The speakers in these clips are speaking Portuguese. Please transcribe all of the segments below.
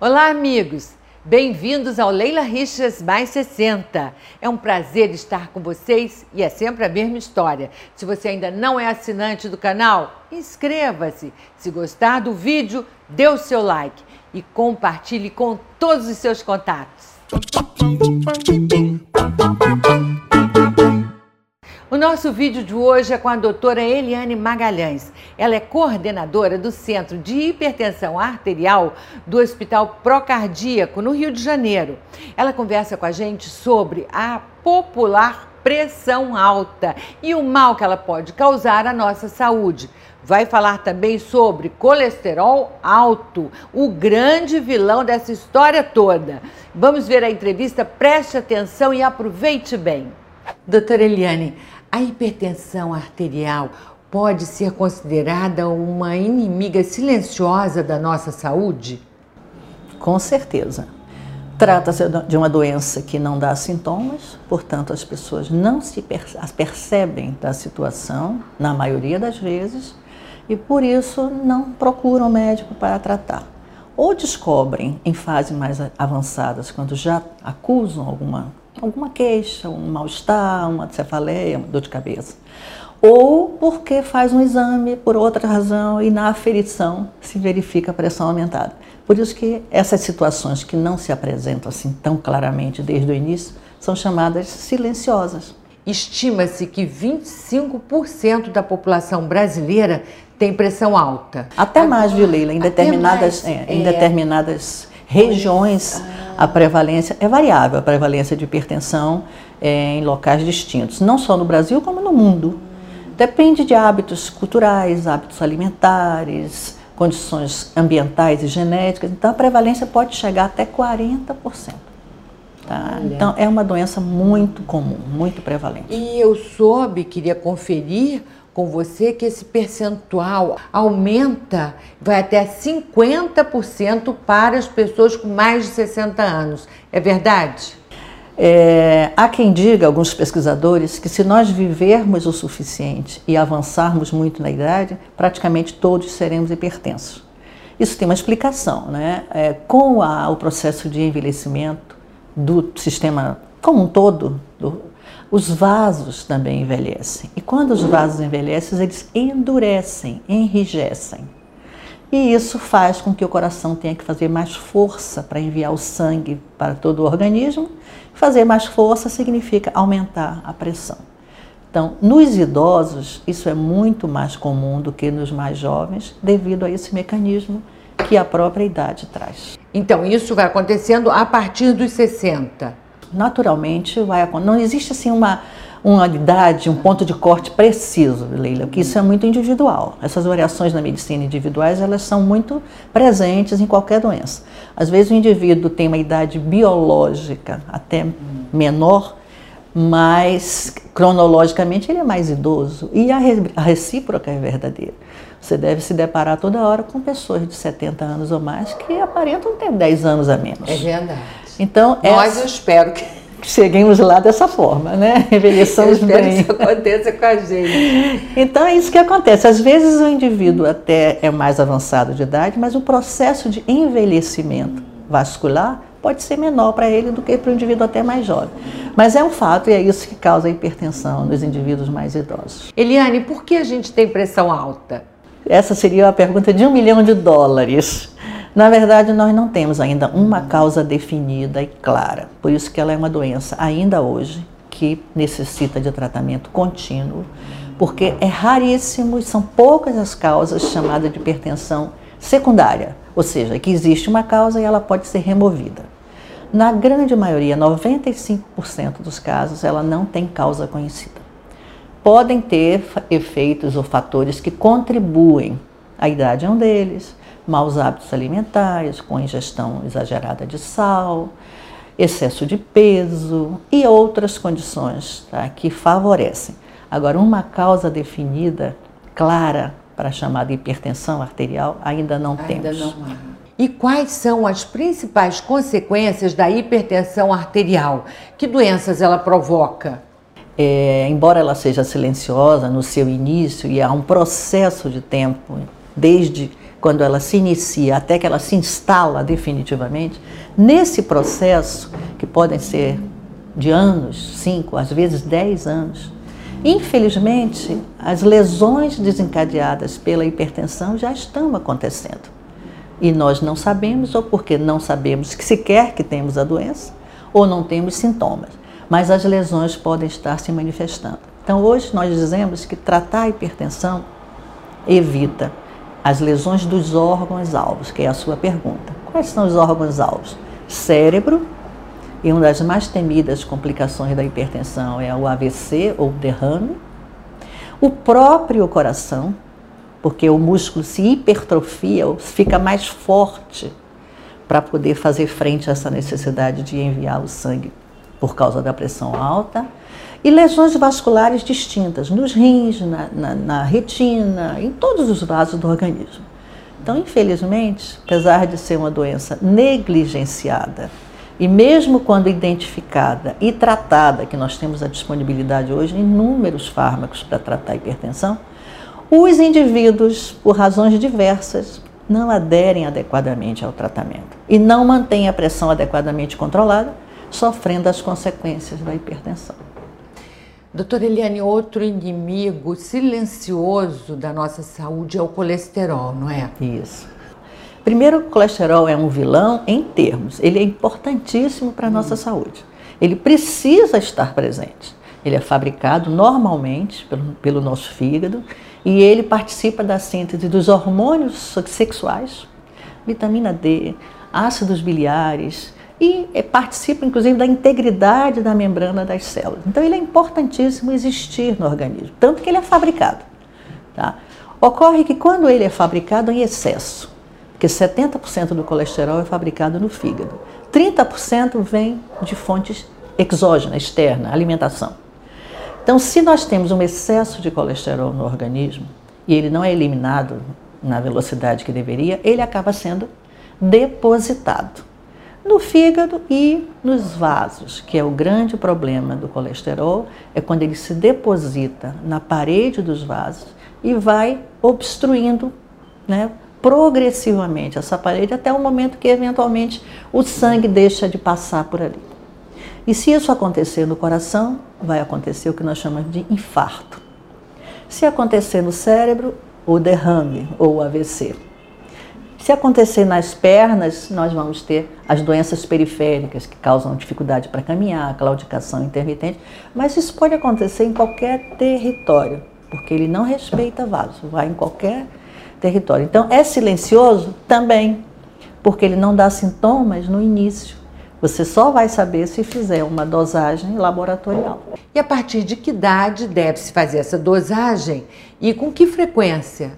Olá, amigos! Bem-vindos ao Leila Richas Mais 60. É um prazer estar com vocês e é sempre a mesma história. Se você ainda não é assinante do canal, inscreva-se. Se gostar do vídeo, dê o seu like e compartilhe com todos os seus contatos. O nosso vídeo de hoje é com a doutora Eliane Magalhães. Ela é coordenadora do Centro de Hipertensão Arterial do Hospital Procardíaco, no Rio de Janeiro. Ela conversa com a gente sobre a popular pressão alta e o mal que ela pode causar à nossa saúde. Vai falar também sobre colesterol alto, o grande vilão dessa história toda. Vamos ver a entrevista, preste atenção e aproveite bem. Doutora Eliane, a hipertensão arterial pode ser considerada uma inimiga silenciosa da nossa saúde? Com certeza. Trata-se de uma doença que não dá sintomas, portanto, as pessoas não se percebem da situação, na maioria das vezes, e por isso não procuram médico para tratar. Ou descobrem em fases mais avançadas, quando já acusam alguma alguma queixa, um mal-estar, uma cefaleia, uma dor de cabeça. Ou porque faz um exame por outra razão e na aferição se verifica a pressão aumentada. Por isso que essas situações que não se apresentam assim tão claramente desde o início são chamadas silenciosas. Estima-se que 25% da população brasileira tem pressão alta. Até mais, viu, Leila? Em determinadas, mais, é, em é. determinadas regiões. A prevalência é variável, a prevalência de hipertensão é, em locais distintos, não só no Brasil como no mundo. Depende de hábitos culturais, hábitos alimentares, condições ambientais e genéticas. Então a prevalência pode chegar até 40%. Tá? Então é uma doença muito comum, muito prevalente. E eu soube, queria conferir com você que esse percentual aumenta, vai até 50% para as pessoas com mais de 60 anos. É verdade? É, há quem diga, alguns pesquisadores, que se nós vivermos o suficiente e avançarmos muito na idade, praticamente todos seremos hipertensos. Isso tem uma explicação, né? É, com a, o processo de envelhecimento do sistema como um todo, do, os vasos também envelhecem. E quando os vasos envelhecem, eles endurecem, enrijecem. E isso faz com que o coração tenha que fazer mais força para enviar o sangue para todo o organismo. Fazer mais força significa aumentar a pressão. Então, nos idosos, isso é muito mais comum do que nos mais jovens, devido a esse mecanismo que a própria idade traz. Então, isso vai acontecendo a partir dos 60 naturalmente vai acontecer. Não existe assim uma, uma idade, um ponto de corte preciso, Leila, porque isso é muito individual. Essas variações na medicina individuais, elas são muito presentes em qualquer doença. Às vezes o indivíduo tem uma idade biológica até menor, mas cronologicamente ele é mais idoso. E a, a recíproca é verdadeira. Você deve se deparar toda hora com pessoas de 70 anos ou mais que aparentam ter 10 anos a menos. É verdade. Então, Nós essa... eu espero que cheguemos lá dessa forma, né? Envelheçamos Eu bem. Que isso aconteça com a gente. Então é isso que acontece. Às vezes o indivíduo até é mais avançado de idade, mas o processo de envelhecimento vascular pode ser menor para ele do que para o indivíduo até mais jovem. Mas é um fato e é isso que causa a hipertensão nos indivíduos mais idosos. Eliane, por que a gente tem pressão alta? Essa seria a pergunta de um milhão de dólares. Na verdade, nós não temos ainda uma causa definida e clara. Por isso que ela é uma doença ainda hoje que necessita de tratamento contínuo, porque é raríssimo e são poucas as causas chamadas de hipertensão secundária, ou seja, que existe uma causa e ela pode ser removida. Na grande maioria, 95% dos casos, ela não tem causa conhecida. Podem ter efeitos ou fatores que contribuem. A idade é um deles, maus hábitos alimentares, com ingestão exagerada de sal, excesso de peso e outras condições tá, que favorecem. Agora, uma causa definida, clara, para a chamada hipertensão arterial, ainda não ainda temos. Não há. E quais são as principais consequências da hipertensão arterial? Que doenças ela provoca? É, embora ela seja silenciosa no seu início e há um processo de tempo desde quando ela se inicia até que ela se instala definitivamente, nesse processo, que podem ser de anos, cinco, às vezes dez anos, infelizmente, as lesões desencadeadas pela hipertensão já estão acontecendo. E nós não sabemos, ou porque não sabemos que sequer que temos a doença, ou não temos sintomas, mas as lesões podem estar se manifestando. Então, hoje nós dizemos que tratar a hipertensão evita as lesões dos órgãos alvos, que é a sua pergunta. Quais são os órgãos alvos? Cérebro, e uma das mais temidas complicações da hipertensão é o AVC ou derrame. O próprio coração, porque o músculo se hipertrofia, fica mais forte para poder fazer frente a essa necessidade de enviar o sangue por causa da pressão alta. E lesões vasculares distintas, nos rins, na, na, na retina, em todos os vasos do organismo. Então, infelizmente, apesar de ser uma doença negligenciada, e mesmo quando identificada e tratada, que nós temos a disponibilidade hoje inúmeros fármacos para tratar a hipertensão, os indivíduos, por razões diversas, não aderem adequadamente ao tratamento e não mantêm a pressão adequadamente controlada, sofrendo as consequências da hipertensão. Doutora Eliane, outro inimigo silencioso da nossa saúde é o colesterol, não é? Isso. Primeiro, o colesterol é um vilão em termos, ele é importantíssimo para a nossa hum. saúde. Ele precisa estar presente. Ele é fabricado normalmente pelo, pelo nosso fígado e ele participa da síntese dos hormônios sexuais, vitamina D, ácidos biliares, e é, participa inclusive da integridade da membrana das células. Então ele é importantíssimo existir no organismo, tanto que ele é fabricado. Tá? Ocorre que quando ele é fabricado em excesso, porque 70% do colesterol é fabricado no fígado, 30% vem de fontes exógenas, externa, alimentação. Então, se nós temos um excesso de colesterol no organismo e ele não é eliminado na velocidade que deveria, ele acaba sendo depositado no fígado e nos vasos, que é o grande problema do colesterol, é quando ele se deposita na parede dos vasos e vai obstruindo, né, progressivamente essa parede até o momento que eventualmente o sangue deixa de passar por ali. E se isso acontecer no coração, vai acontecer o que nós chamamos de infarto. Se acontecer no cérebro, o derrame ou o AVC. Se acontecer nas pernas, nós vamos ter as doenças periféricas que causam dificuldade para caminhar, claudicação intermitente, mas isso pode acontecer em qualquer território, porque ele não respeita vaso, vai em qualquer território. Então, é silencioso também, porque ele não dá sintomas no início. Você só vai saber se fizer uma dosagem laboratorial. E a partir de que idade deve-se fazer essa dosagem e com que frequência?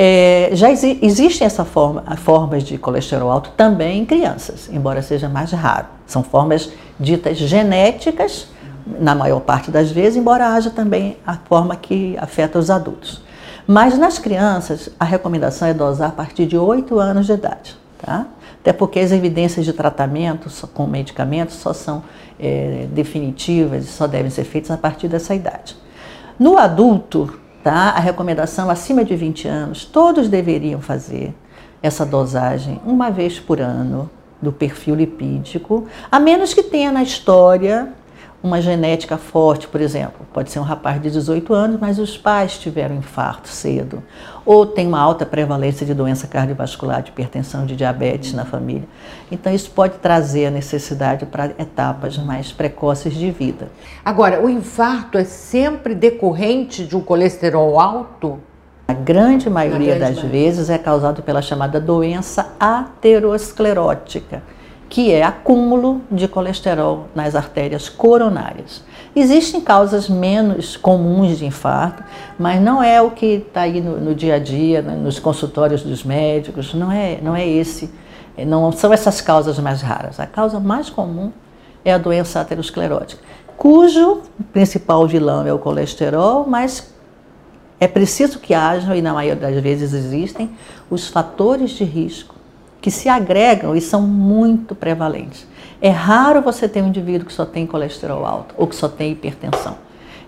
É, já exi existem essa forma, formas de colesterol alto também em crianças, embora seja mais raro. São formas ditas genéticas, na maior parte das vezes, embora haja também a forma que afeta os adultos. Mas nas crianças, a recomendação é dosar a partir de 8 anos de idade, tá? Até porque as evidências de tratamento com medicamentos só são é, definitivas e só devem ser feitas a partir dessa idade. No adulto, tá? A recomendação acima de 20 anos, todos deveriam fazer essa dosagem uma vez por ano do perfil lipídico, a menos que tenha na história uma genética forte, por exemplo. Pode ser um rapaz de 18 anos, mas os pais tiveram infarto cedo. Ou tem uma alta prevalência de doença cardiovascular, de hipertensão, de diabetes na família. Então, isso pode trazer a necessidade para etapas mais precoces de vida. Agora, o infarto é sempre decorrente de um colesterol alto? A grande maioria grande das maioria. vezes é causado pela chamada doença aterosclerótica que é acúmulo de colesterol nas artérias coronárias. Existem causas menos comuns de infarto, mas não é o que está aí no, no, dia a dia, né, nos consultórios dos médicos, não é, não é esse, não são essas causas mais raras. A causa mais comum é a doença aterosclerótica, cujo principal vilão é o colesterol, mas é preciso que hajam, e na maioria das vezes existem, os fatores de risco que se agregam e são muito prevalentes. É raro você ter um indivíduo que só tem colesterol alto ou que só tem hipertensão.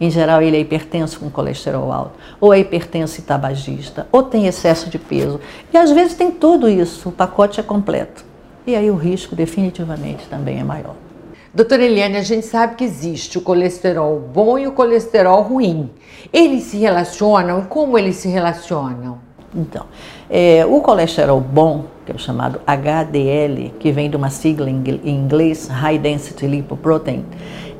Em geral, ele é hipertenso com colesterol alto, ou é hipertenso e tabagista, ou tem excesso de peso. E às vezes tem tudo isso, o pacote é completo. E aí o risco definitivamente também é maior. Doutora Eliane, a gente sabe que existe o colesterol bom e o colesterol ruim. Eles se relacionam? Como eles se relacionam? Então, é, o colesterol bom, que é o chamado HDL, que vem de uma sigla em inglês, High Density Lipoprotein,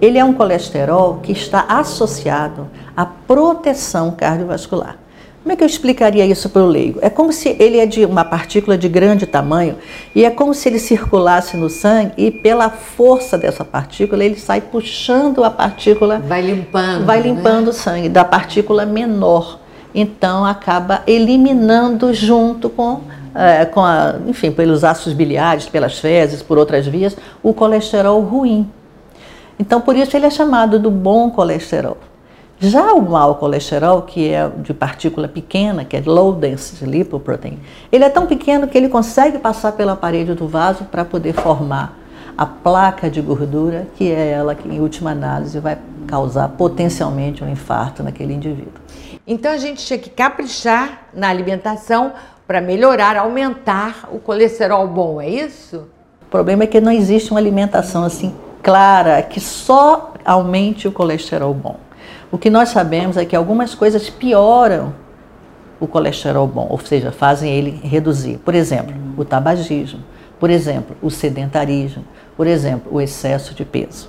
ele é um colesterol que está associado à proteção cardiovascular. Como é que eu explicaria isso para o leigo? É como se ele é de uma partícula de grande tamanho e é como se ele circulasse no sangue e pela força dessa partícula ele sai puxando a partícula, vai limpando, vai né? limpando né? o sangue da partícula menor. Então acaba eliminando junto com é, com a, enfim, pelos ácidos biliares, pelas fezes, por outras vias, o colesterol ruim. Então, por isso ele é chamado do bom colesterol. Já o mau colesterol, que é de partícula pequena, que é low density lipoprotein, ele é tão pequeno que ele consegue passar pela parede do vaso para poder formar a placa de gordura, que é ela que, em última análise, vai causar potencialmente um infarto naquele indivíduo. Então a gente tinha que caprichar na alimentação para melhorar, aumentar o colesterol bom, é isso? O problema é que não existe uma alimentação assim clara que só aumente o colesterol bom. O que nós sabemos é que algumas coisas pioram o colesterol bom, ou seja, fazem ele reduzir. Por exemplo, o tabagismo, por exemplo, o sedentarismo, por exemplo, o excesso de peso.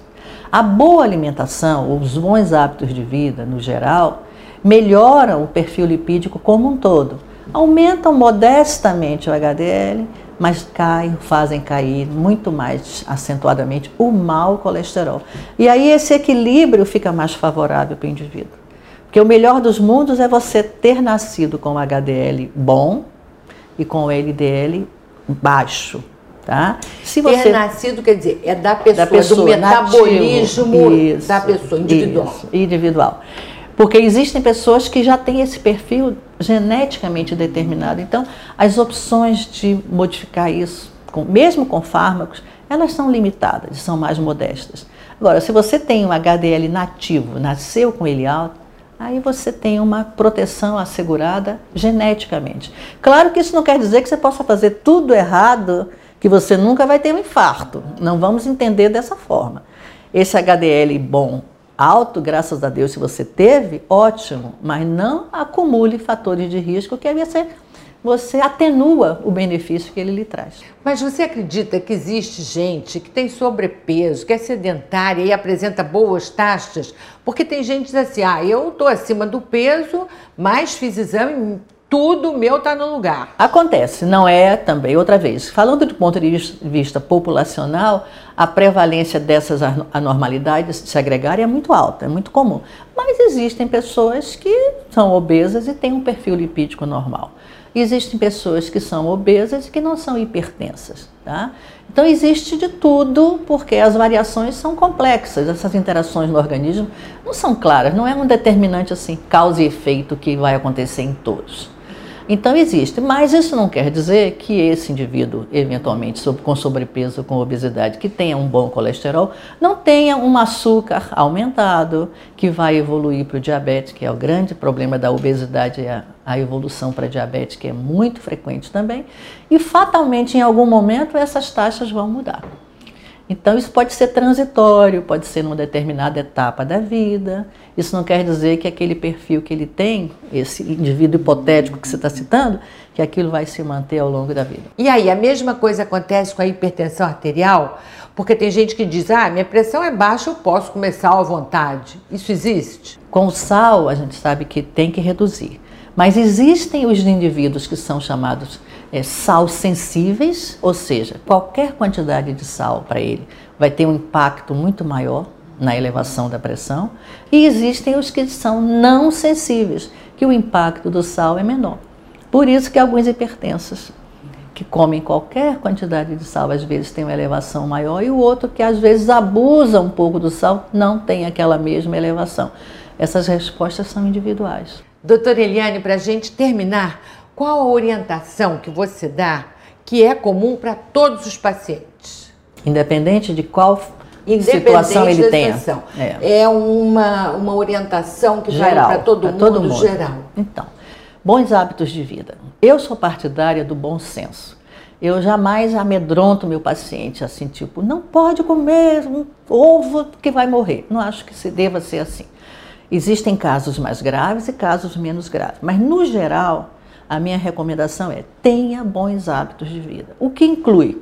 A boa alimentação, os bons hábitos de vida, no geral, melhoram o perfil lipídico como um todo. Aumentam modestamente o HDL, mas caem, fazem cair muito mais acentuadamente o mau colesterol. E aí esse equilíbrio fica mais favorável para o indivíduo. Porque o melhor dos mundos é você ter nascido com o HDL bom e com o LDL baixo. Tá? Se você... Ter nascido quer dizer, é da pessoa, da pessoa do metabolismo isso, da pessoa individual. Isso, individual. Porque existem pessoas que já têm esse perfil geneticamente determinado. Então, as opções de modificar isso, mesmo com fármacos, elas são limitadas, são mais modestas. Agora, se você tem um HDL nativo, nasceu com ele alto, aí você tem uma proteção assegurada geneticamente. Claro que isso não quer dizer que você possa fazer tudo errado, que você nunca vai ter um infarto. Não vamos entender dessa forma. Esse HDL bom alto, graças a Deus, se você teve, ótimo, mas não acumule fatores de risco que aí você, você atenua o benefício que ele lhe traz. Mas você acredita que existe gente que tem sobrepeso, que é sedentária e apresenta boas taxas? Porque tem gente que diz assim, ah, eu estou acima do peso, mas fiz exame tudo meu está no lugar. Acontece, não é também, outra vez, falando do ponto de vista populacional, a prevalência dessas anormalidades se agregarem é muito alta, é muito comum. Mas existem pessoas que são obesas e têm um perfil lipídico normal. Existem pessoas que são obesas e que não são hipertensas. Tá? Então existe de tudo, porque as variações são complexas, essas interações no organismo não são claras, não é um determinante assim, causa e efeito que vai acontecer em todos. Então existe, mas isso não quer dizer que esse indivíduo, eventualmente com sobrepeso, com obesidade, que tenha um bom colesterol, não tenha um açúcar aumentado, que vai evoluir para o diabetes, que é o grande problema da obesidade, é a evolução para diabetes, que é muito frequente também, e fatalmente em algum momento essas taxas vão mudar. Então, isso pode ser transitório, pode ser numa determinada etapa da vida. Isso não quer dizer que aquele perfil que ele tem, esse indivíduo hipotético que você está citando, que aquilo vai se manter ao longo da vida. E aí, a mesma coisa acontece com a hipertensão arterial? Porque tem gente que diz, ah, minha pressão é baixa, eu posso comer sal à vontade. Isso existe? Com o sal, a gente sabe que tem que reduzir. Mas existem os indivíduos que são chamados é, sal sensíveis, ou seja, qualquer quantidade de sal para ele vai ter um impacto muito maior na elevação da pressão, e existem os que são não sensíveis, que o impacto do sal é menor. Por isso que alguns hipertensos que comem qualquer quantidade de sal às vezes tem uma elevação maior e o outro que às vezes abusa um pouco do sal não tem aquela mesma elevação. Essas respostas são individuais. Doutora Eliane, para a gente terminar, qual a orientação que você dá que é comum para todos os pacientes? Independente de qual situação ele tem. É. é uma, uma orientação que geral, vale para todo, mundo, todo mundo geral. Então, bons hábitos de vida. Eu sou partidária do bom senso. Eu jamais amedronto meu paciente assim, tipo, não pode comer um ovo que vai morrer. Não acho que se deva ser assim. Existem casos mais graves e casos menos graves, mas no geral, a minha recomendação é tenha bons hábitos de vida, o que inclui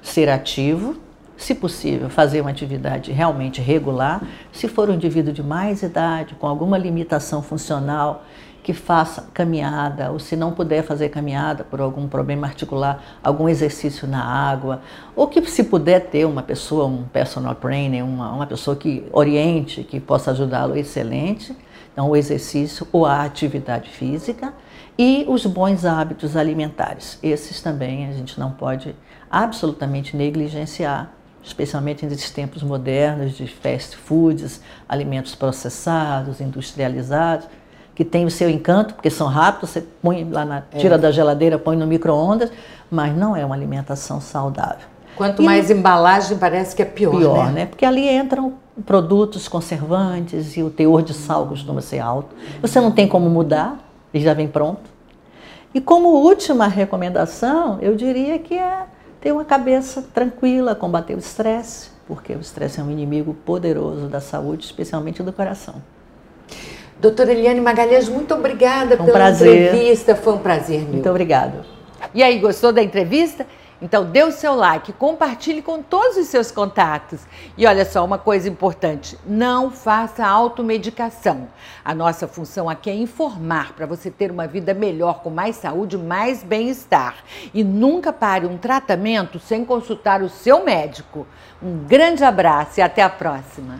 ser ativo, se possível, fazer uma atividade realmente regular, se for um indivíduo de mais idade, com alguma limitação funcional, que faça caminhada, ou se não puder fazer caminhada por algum problema articular, algum exercício na água, ou que se puder ter uma pessoa, um personal trainer, uma, uma pessoa que oriente, que possa ajudá-lo, excelente. Então, o exercício ou a atividade física e os bons hábitos alimentares. Esses também a gente não pode absolutamente negligenciar, especialmente nesses tempos modernos de fast foods, alimentos processados, industrializados que tem o seu encanto, porque são rápidos, você põe lá na, é. tira da geladeira, põe no micro-ondas, mas não é uma alimentação saudável. Quanto e mais embalagem, parece que é pior. Pior, né? né? Porque ali entram produtos conservantes e o teor de sal costuma ser alto. Você não tem como mudar, ele já vem pronto. E como última recomendação, eu diria que é ter uma cabeça tranquila, combater o estresse, porque o estresse é um inimigo poderoso da saúde, especialmente do coração. Doutora Eliane Magalhães, muito obrigada um pela prazer. entrevista. Foi um prazer, meu. Muito obrigada. E aí, gostou da entrevista? Então dê o seu like, compartilhe com todos os seus contatos. E olha só, uma coisa importante, não faça automedicação. A nossa função aqui é informar para você ter uma vida melhor, com mais saúde, mais bem-estar. E nunca pare um tratamento sem consultar o seu médico. Um grande abraço e até a próxima.